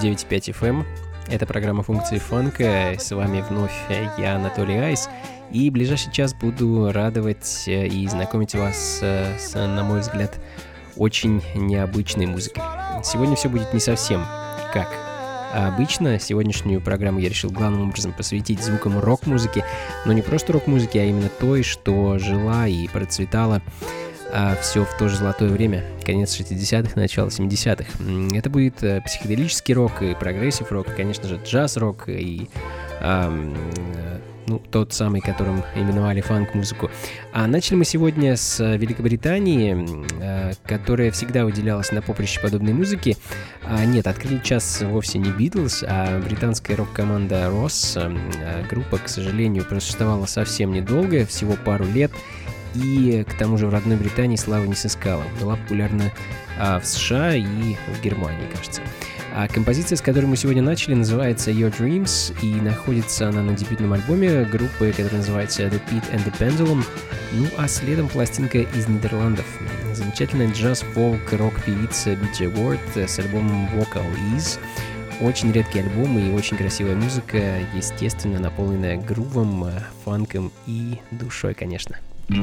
99.5 FM. Эм. Это программа «Функции фанка». С вами вновь я, Анатолий Айс. И в ближайший час буду радовать э, и знакомить вас э, с, на мой взгляд, очень необычной музыкой. Сегодня все будет не совсем как а обычно сегодняшнюю программу я решил главным образом посвятить звукам рок-музыки, но не просто рок-музыки, а именно той, что жила и процветала а все в то же золотое время, конец 60-х, начало 70-х. Это будет э, психоделический рок и progressive рок, и, конечно же, джаз-рок и э, ну, тот самый, которым именовали фанк-музыку. А начали мы сегодня с Великобритании, э, которая всегда выделялась на поприще подобной музыки. А, нет, открыли час вовсе не Битлз, а британская рок-команда. Э, группа, к сожалению, просуществовала совсем недолго, всего пару лет, и к тому же в родной Британии славы не сыскала. Была популярна а, в США и в Германии, кажется. А композиция, с которой мы сегодня начали, называется Your Dreams, и находится она на дебютном альбоме группы, которая называется The Pit and the Pendulum. Ну а следом пластинка из Нидерландов. Замечательная джаз-фолк-рок-певица BJ Ward с альбомом Vocal Ease. Очень редкий альбом и очень красивая музыка, естественно, наполненная грувом, фанком и душой, конечно. He's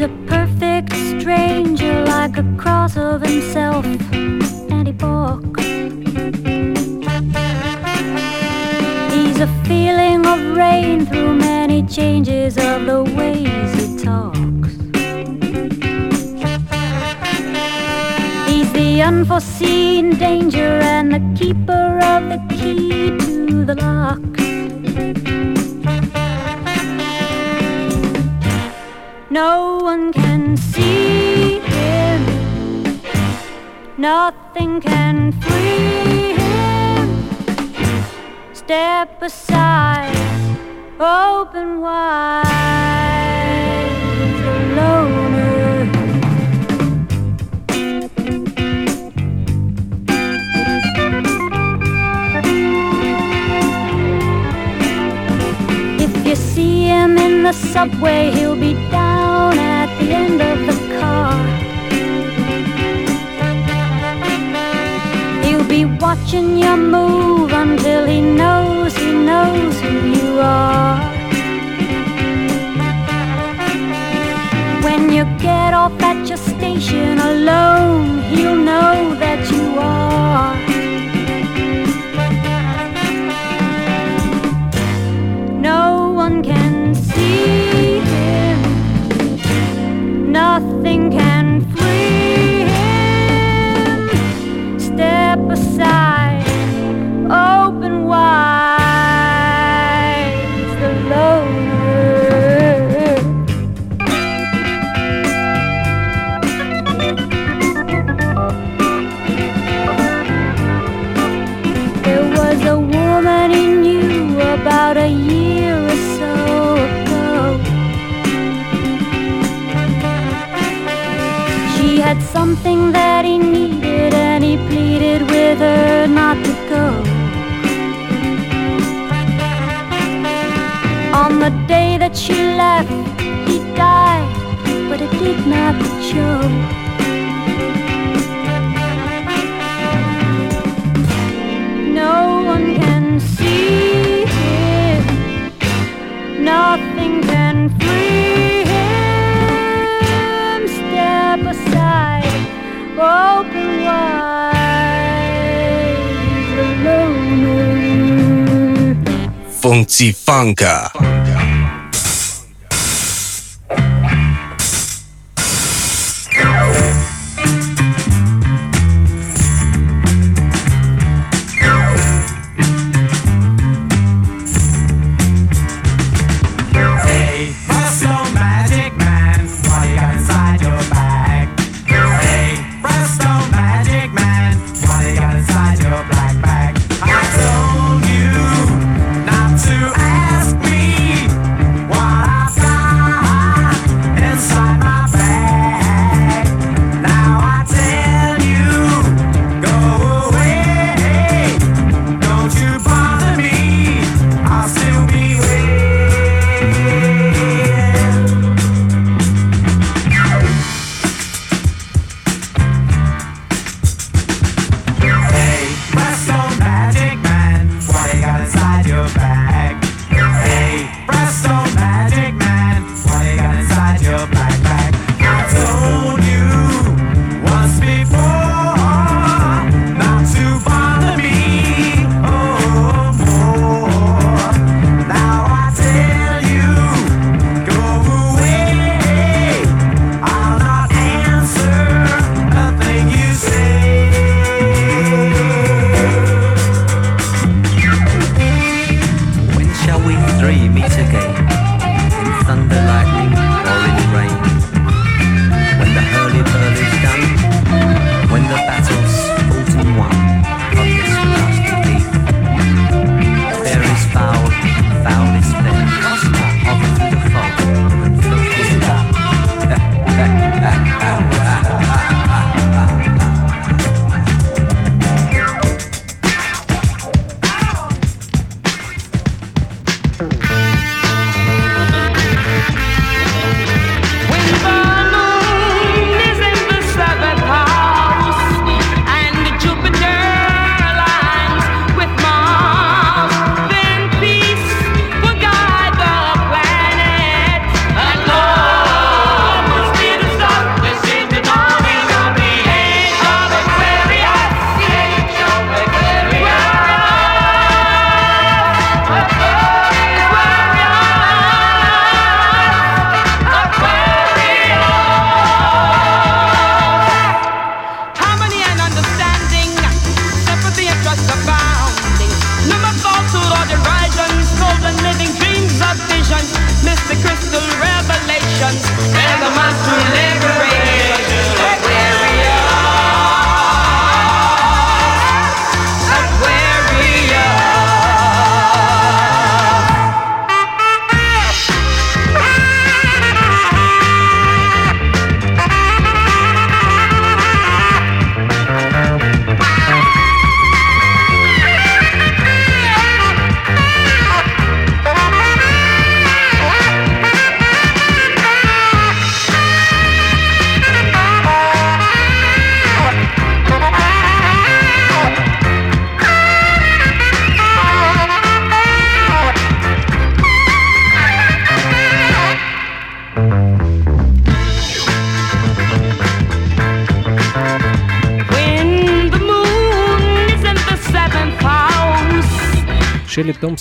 a perfect stranger, like a cross of himself and he Bork. He's a feeling of rain through many changes of the ways he talks. The unforeseen danger and the keeper of the key to the lock. No one can see him, nothing can free him. Step aside, open wide. The him in the subway, he'll be down at the end of the car. He'll be watching your move until he knows he knows who you are. When you get off at your station alone, he'll know that you are. Fritzi Funka.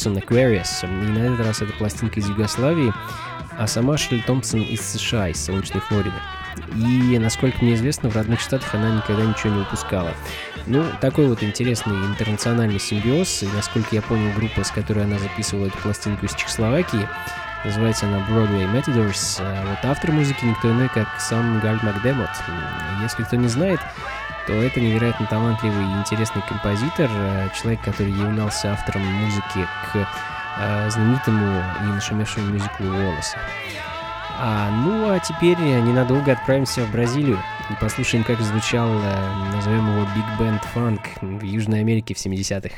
Томпсон Aquarius. И на этот раз это пластинка из Югославии, а сама Шелли Томпсон из США, из солнечной Флориды. И, насколько мне известно, в родных штатах она никогда ничего не выпускала. Ну, такой вот интересный интернациональный симбиоз, и, насколько я понял, группа, с которой она записывала эту пластинку из Чехословакии, называется она Broadway Matadors, а вот автор музыки никто иной, как сам Гальд Макдемот. Если кто не знает, то это невероятно талантливый и интересный композитор, э, человек, который являлся автором музыки к э, знаменитому и нашумевшему мюзиклу «Волосы». А, ну а теперь ненадолго отправимся в Бразилию и послушаем, как звучал, э, назовем его Band Funk в Южной Америке в 70-х.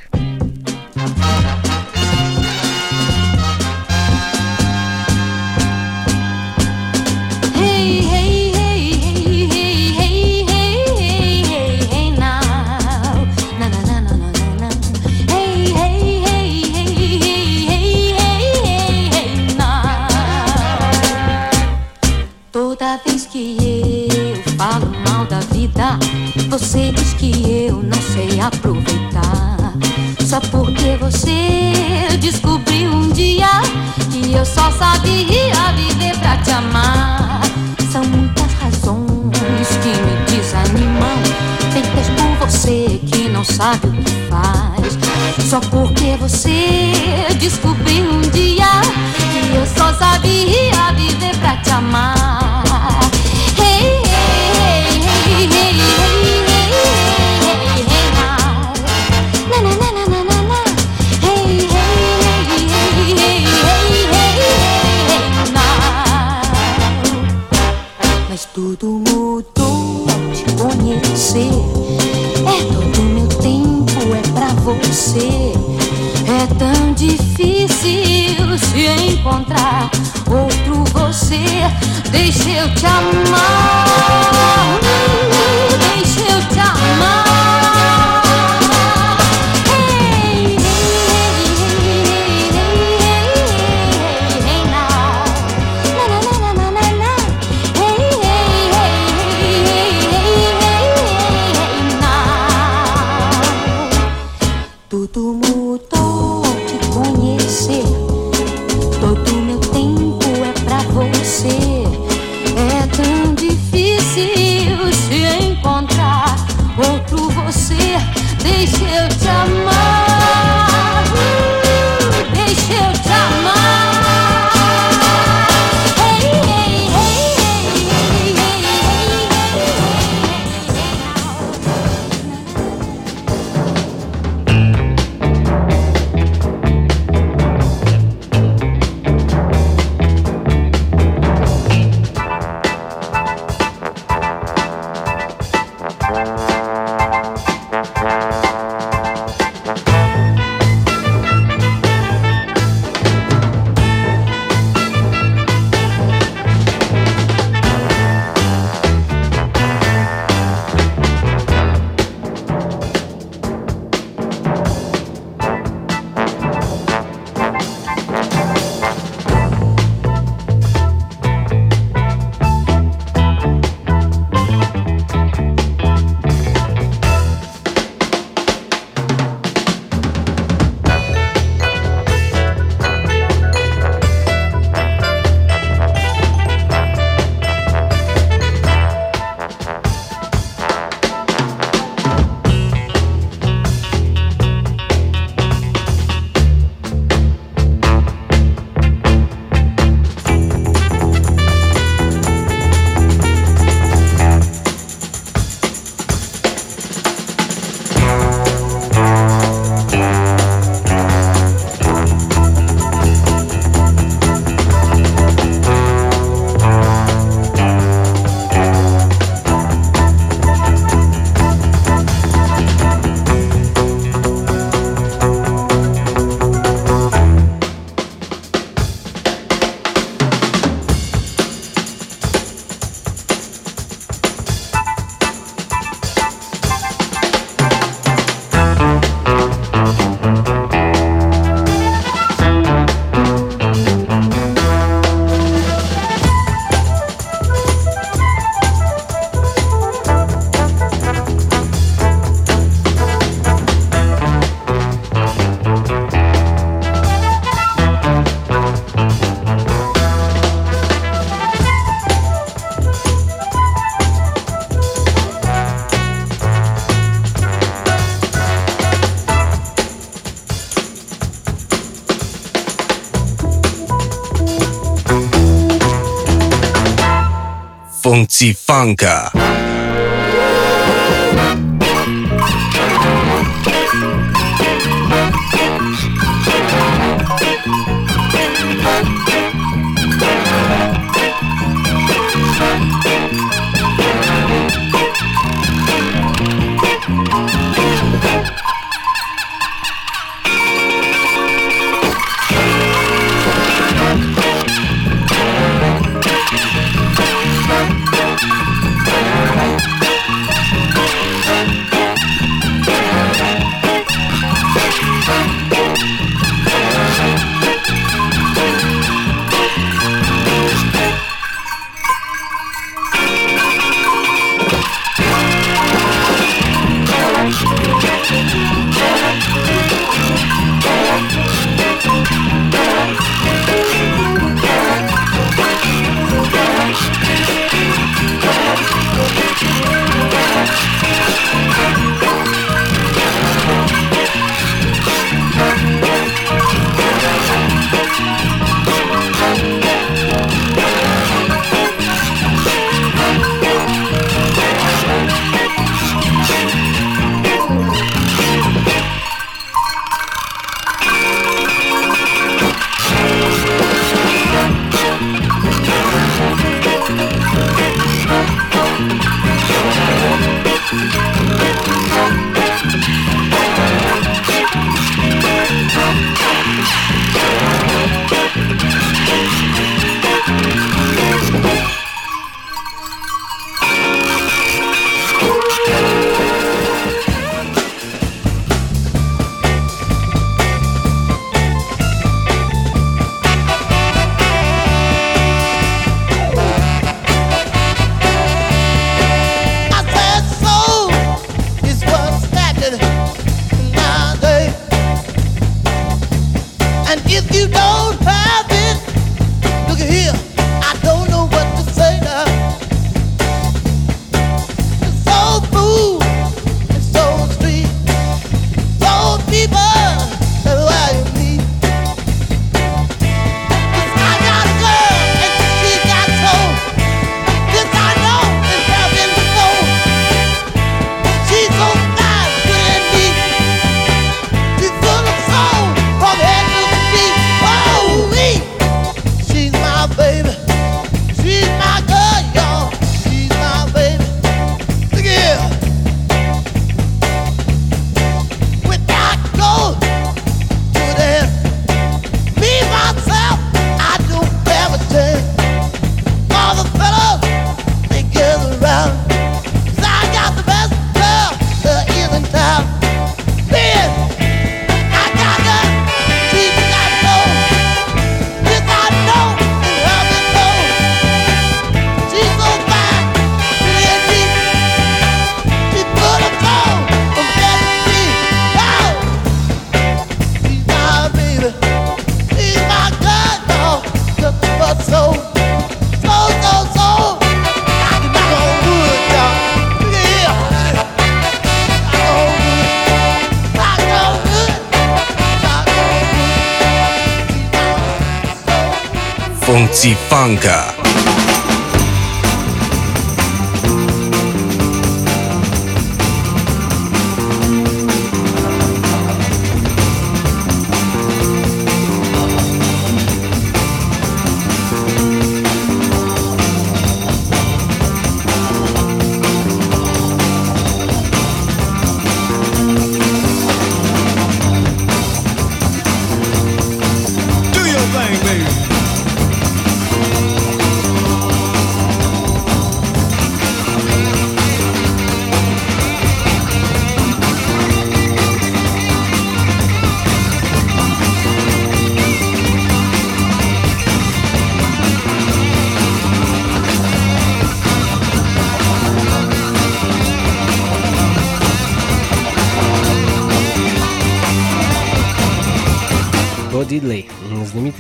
Aproveitar. Só porque você descobriu um dia que eu só sabia viver pra te amar. São muitas razões que me desanimam, feitas por você que não sabe o que faz. Só porque você descobriu um dia que eu só sabia viver pra te amar. Você. É tão difícil se encontrar outro você. Deixa eu te amar. Deixa eu Funka.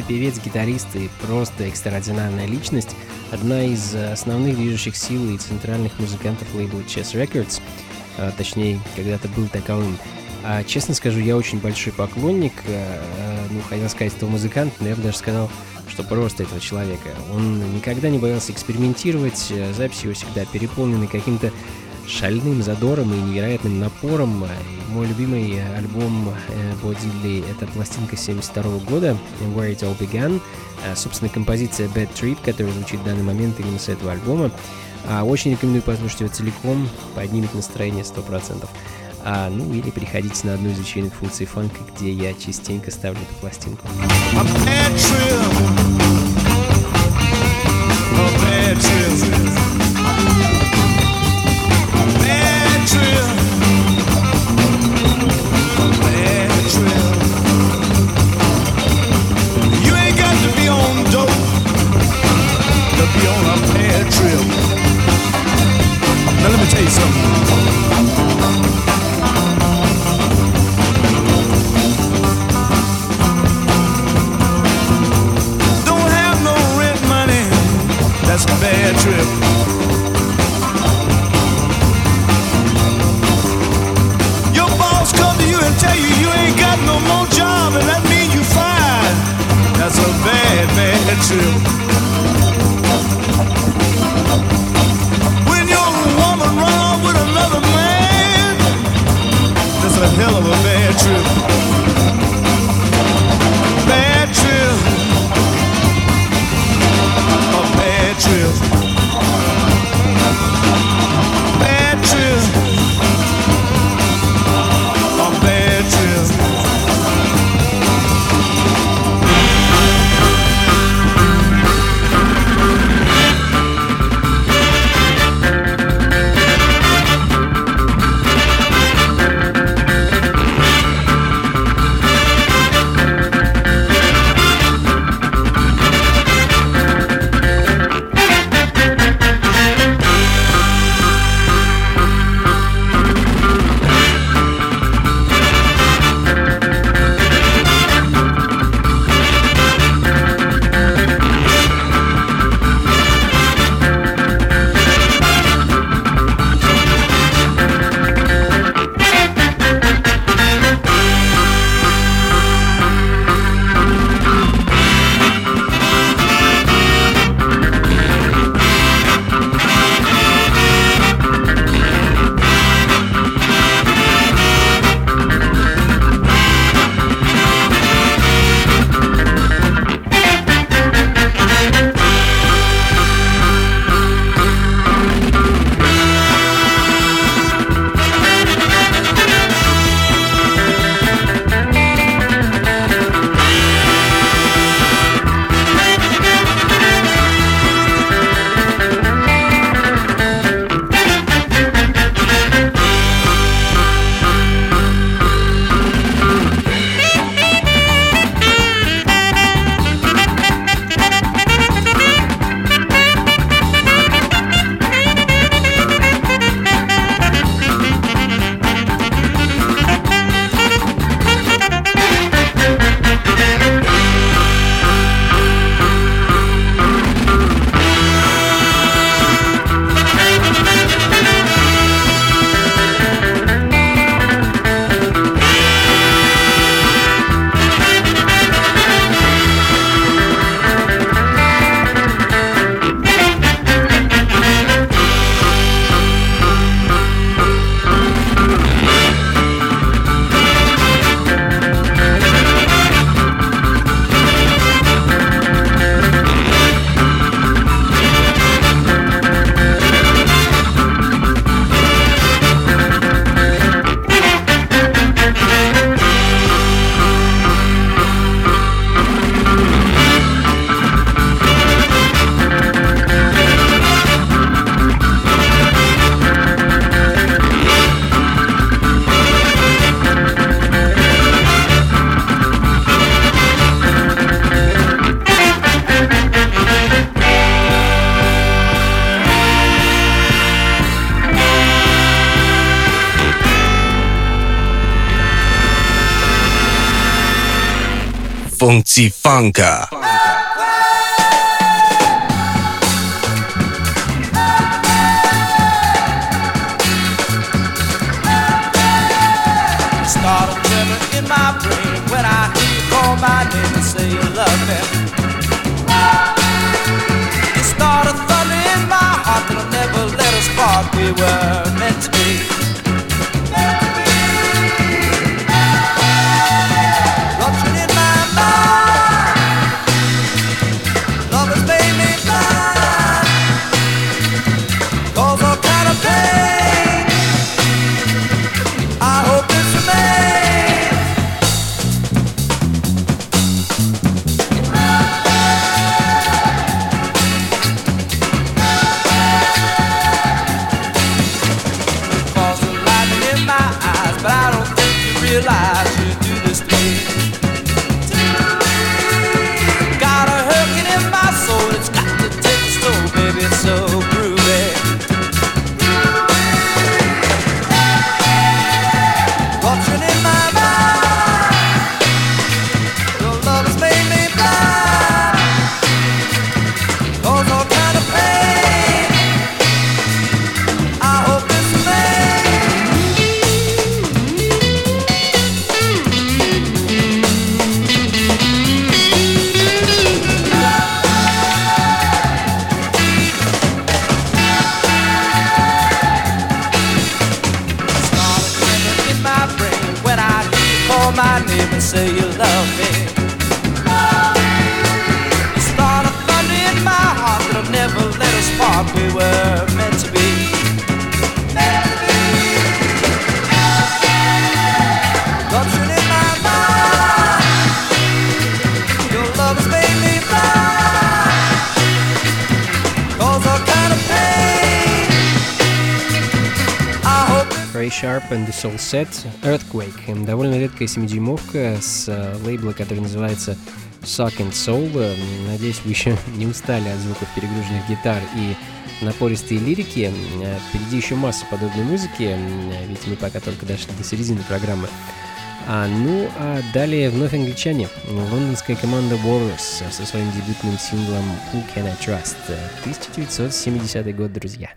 Знаменитый певец, гитарист и просто экстраординарная личность, одна из основных движущих сил и центральных музыкантов лейбла Chess Records, а, точнее, когда-то был таковым. А, честно скажу, я очень большой поклонник, э, ну, хотел сказать этого музыканта, но я бы даже сказал, что просто этого человека. Он никогда не боялся экспериментировать, записи его всегда переполнены каким-то шальным задором и невероятным напором. Мой любимый альбом э, Бодилли — это пластинка 72 года, Where It All Began. А, собственно, композиция Bad Trip, которая звучит в данный момент именно с этого альбома. А, очень рекомендую послушать его целиком, поднимет настроение 100%. А, ну или приходите на одну из вечеринок функций фанка, где я частенько ставлю эту пластинку. A bad trip. A bad trip. Rent money. That's a bad trip. Your boss come to you and tell you you ain't got no more job, and that means you fired. That's a bad, bad trip. true. Fritzi Funka. A in my brain when I hear you call my name and say you love me. You start a in my heart that'll never let us part. We were. сет Earthquake. Довольно редкая 7-дюймовка с э, лейбла, который называется Suck and Soul. Надеюсь, вы еще не устали от звуков перегруженных гитар и напористые лирики. А впереди еще масса подобной музыки, а ведь мы пока только дошли до середины программы. А, ну, а далее вновь англичане. Лондонская команда Warriors со своим дебютным синглом «Who Can I Trust» 1970 год. Друзья.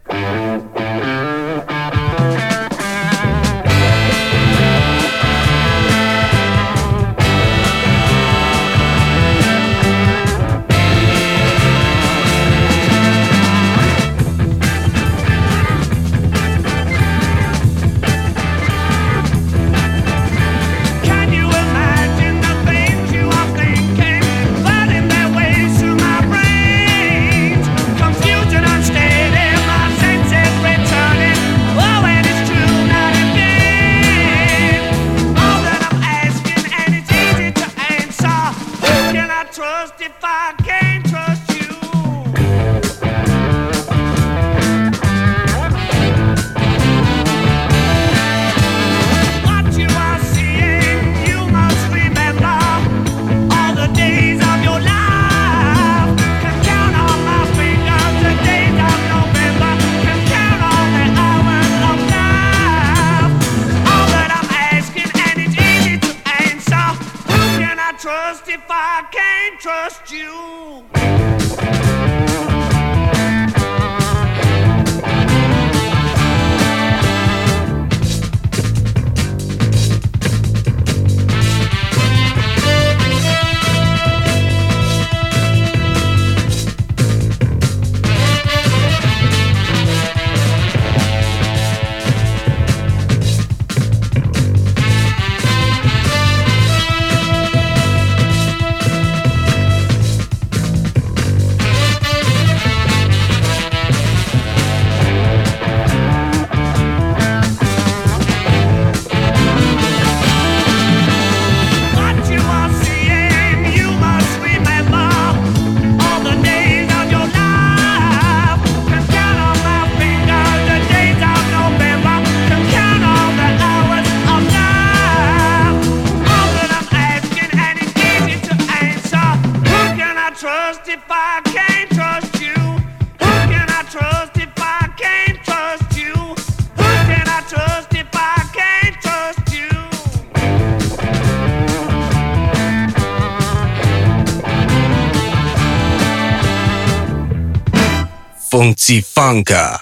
Франко.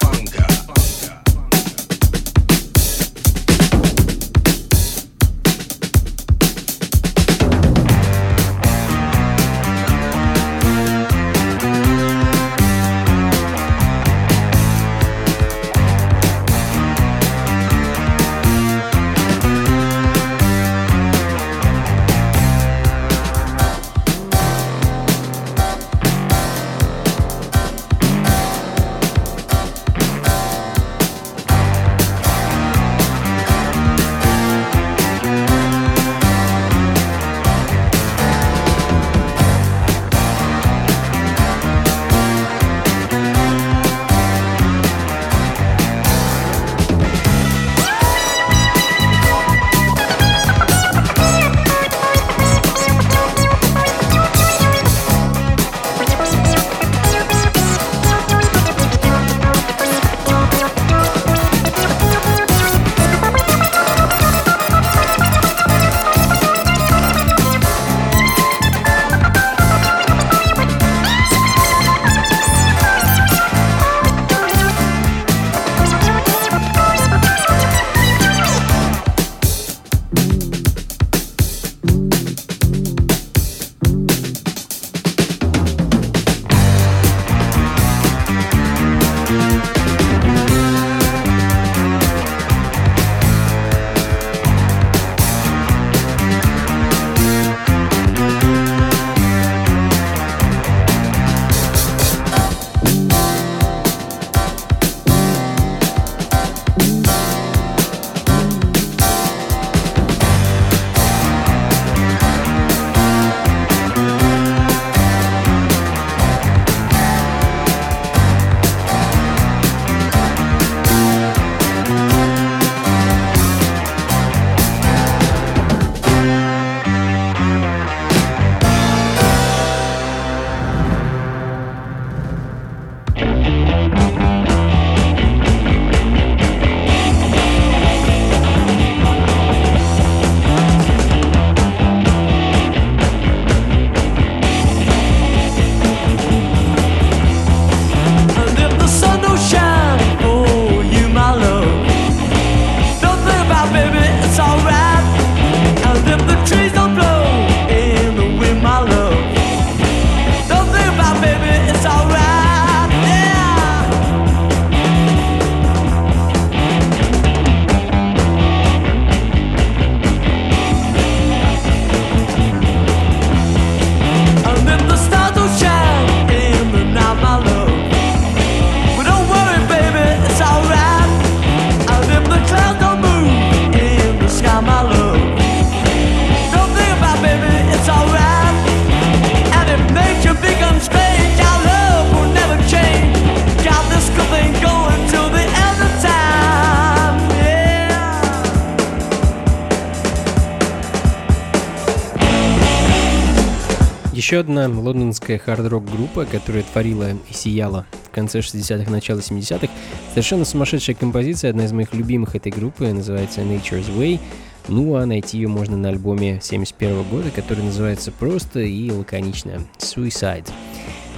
Еще одна лондонская хард-рок группа, которая творила и сияла в конце 60-х, начало 70-х. Совершенно сумасшедшая композиция, одна из моих любимых этой группы, называется Nature's Way. Ну а найти ее можно на альбоме 71 года, который называется просто и лаконично Suicide.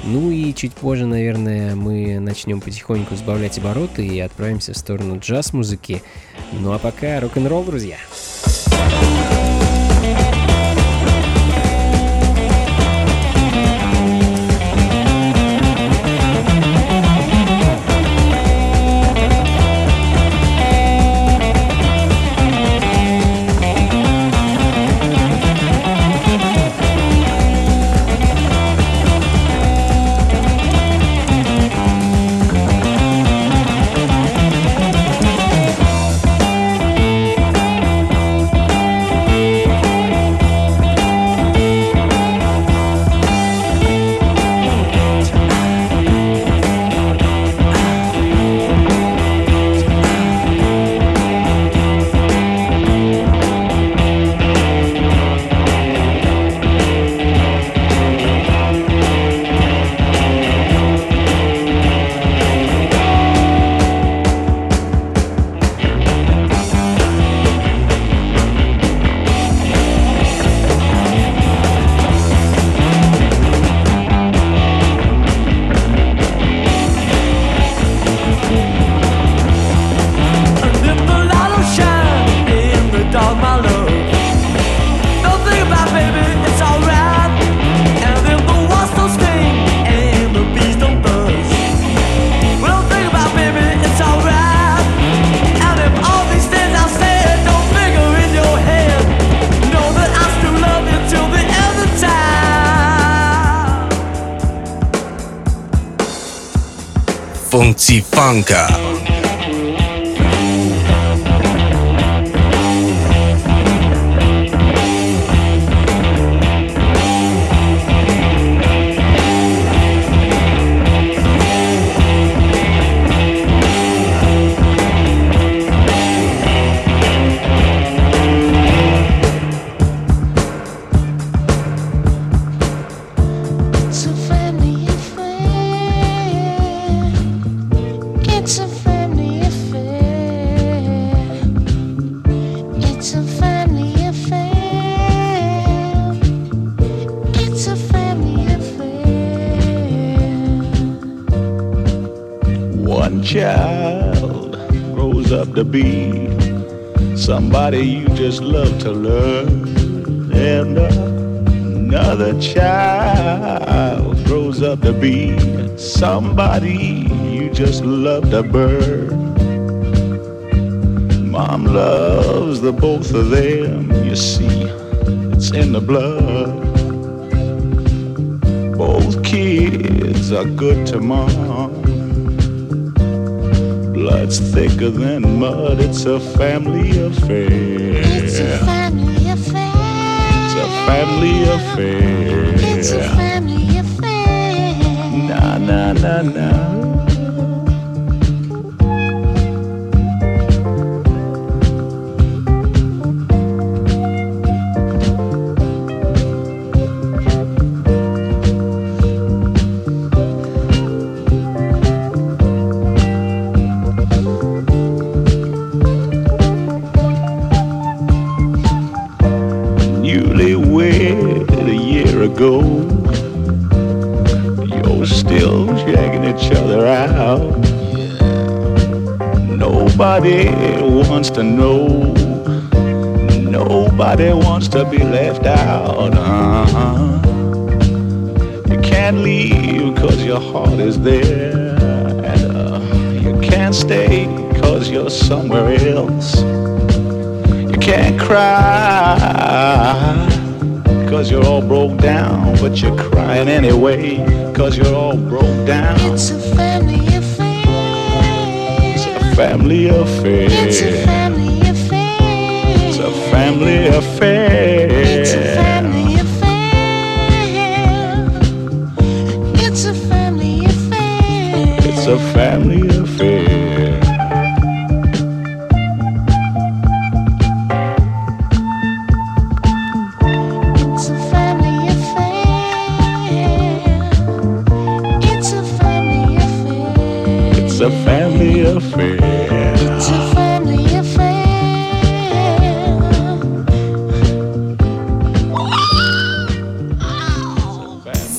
Ну и чуть позже, наверное, мы начнем потихоньку сбавлять обороты и отправимся в сторону джаз-музыки. Ну а пока рок-н-ролл, друзья. Blanca. Them, you see, it's in the blood. Both kids are good to mom. Blood's thicker than mud, it's a family affair. It's a family affair. It's a family affair. It's a family affair. Na na na na. Wants to be left out. Uh-huh. You can't leave cause your heart is there. And uh, you can't stay cause you're somewhere else. You can't cry cause you're all broke down, but you're crying anyway cause you're all broke down. It's a family affair. It's a family affair. It's a family affair family affair. It's a family affair. It's a family affair. It's a family affair. It's a family affair.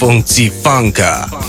Funky Funka。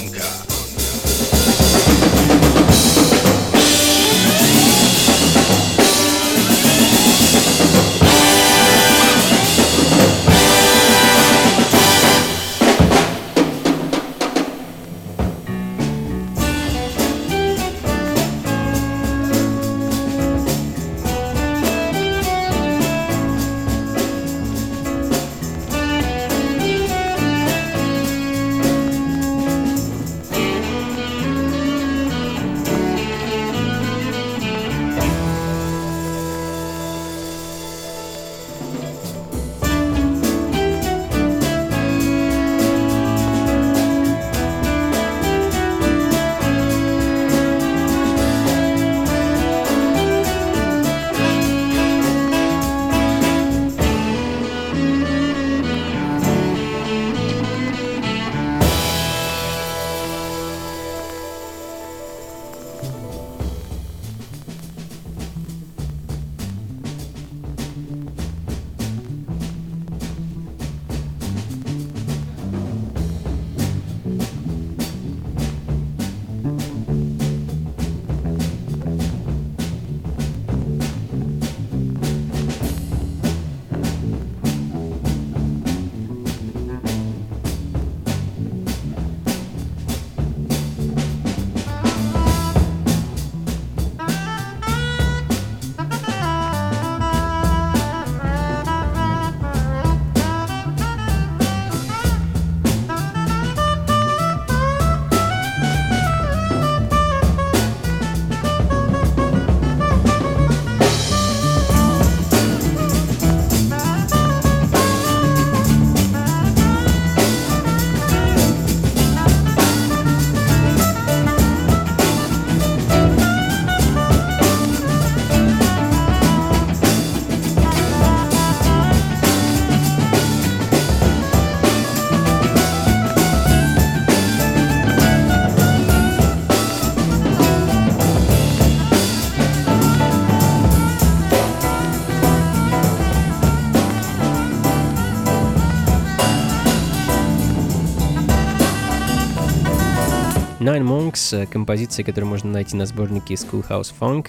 Э, композиция, которую можно найти на сборнике Schoolhouse Funk,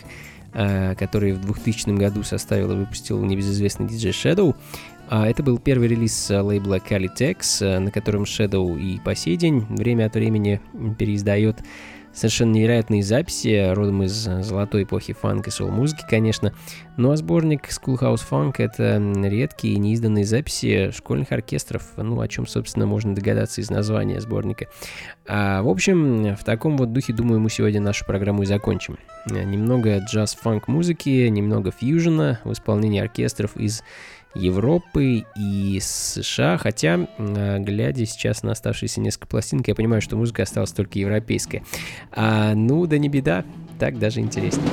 э, который в 2000 году составил и выпустил небезызвестный DJ Shadow. А Это был первый релиз э, лейбла Calitex, э, на котором Shadow и по сей день время от времени переиздает совершенно невероятные записи, родом из э, золотой эпохи фанк и соул-музыки, конечно. Ну а сборник Schoolhouse Funk — это редкие неизданные записи школьных оркестров, ну о чем, собственно, можно догадаться из названия сборника. А, в общем, в таком вот духе, думаю, мы сегодня нашу программу и закончим. Немного джаз-фанк музыки, немного фьюжена в исполнении оркестров из Европы и США, хотя, э, глядя сейчас на оставшиеся несколько пластинок, я понимаю, что музыка осталась только европейская. А, ну, да не беда, так даже интереснее.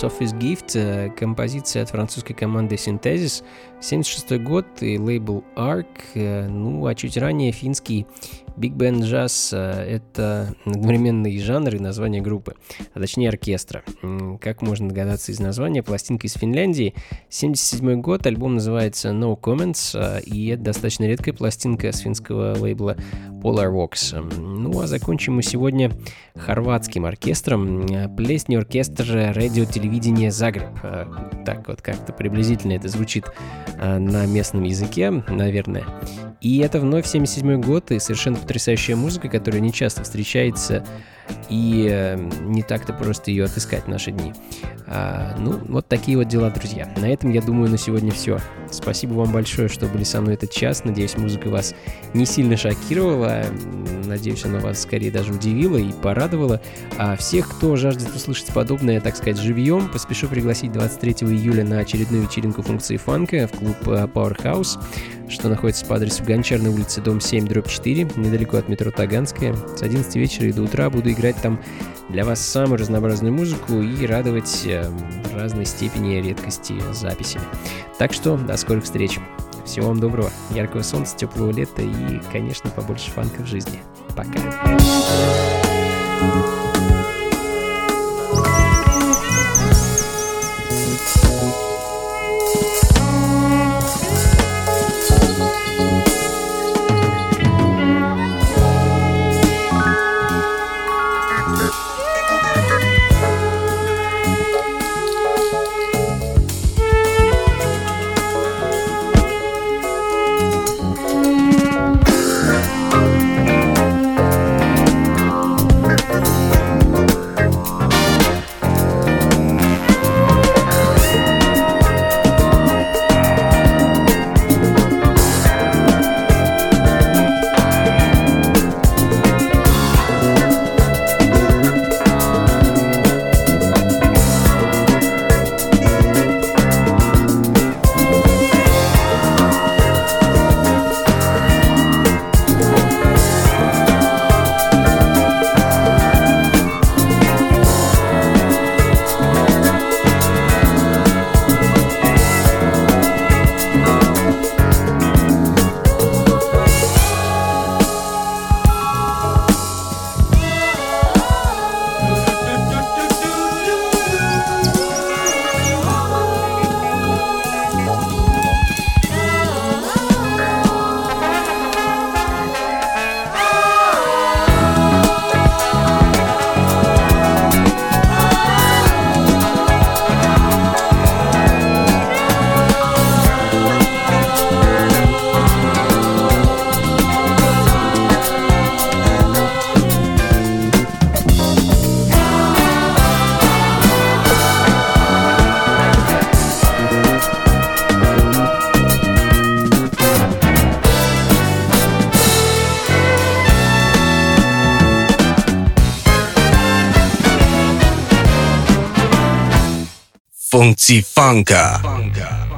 Sophie's Gift, э, композиция от французской команды Synthesis, 76 год и лейбл Arc, э, ну а чуть ранее финский Jazz э, — это одновременно и жанр, и название группы, а точнее оркестра. Как можно догадаться из названия, пластинка из Финляндии, 77 год, альбом называется No Comments, э, и это достаточно редкая пластинка с финского лейбла Polar Vox. Ну а закончим мы сегодня хорватским оркестром. Э, Плесни оркестр радиотелевидения Загреб. Э, Так вот как-то приблизительно это звучит на местном языке, наверное. И это вновь 77 год и совершенно потрясающая музыка, которая не часто встречается и э, не так-то просто ее отыскать в наши дни. А, ну, вот такие вот дела, друзья. На этом, я думаю, на сегодня все. Спасибо вам большое, что были со мной этот час. Надеюсь, музыка вас не сильно шокировала. Надеюсь, она вас скорее даже удивила и порадовала. А всех, кто жаждет услышать подобное, так сказать, живьем, поспешу пригласить 23 июля на очередную вечеринку функции фанка в клуб э, Powerhouse, что находится по адресу Гончарной улицы, дом 7, дробь 4, недалеко от метро Таганская. С 11 вечера и до утра буду играть там для вас самую разнообразную музыку и радовать э, в разной степени редкости записями. Так что до скорых встреч. Всего вам доброго, яркого солнца, теплого лета и, конечно, побольше фанка в жизни. Пока. 风机放个。放个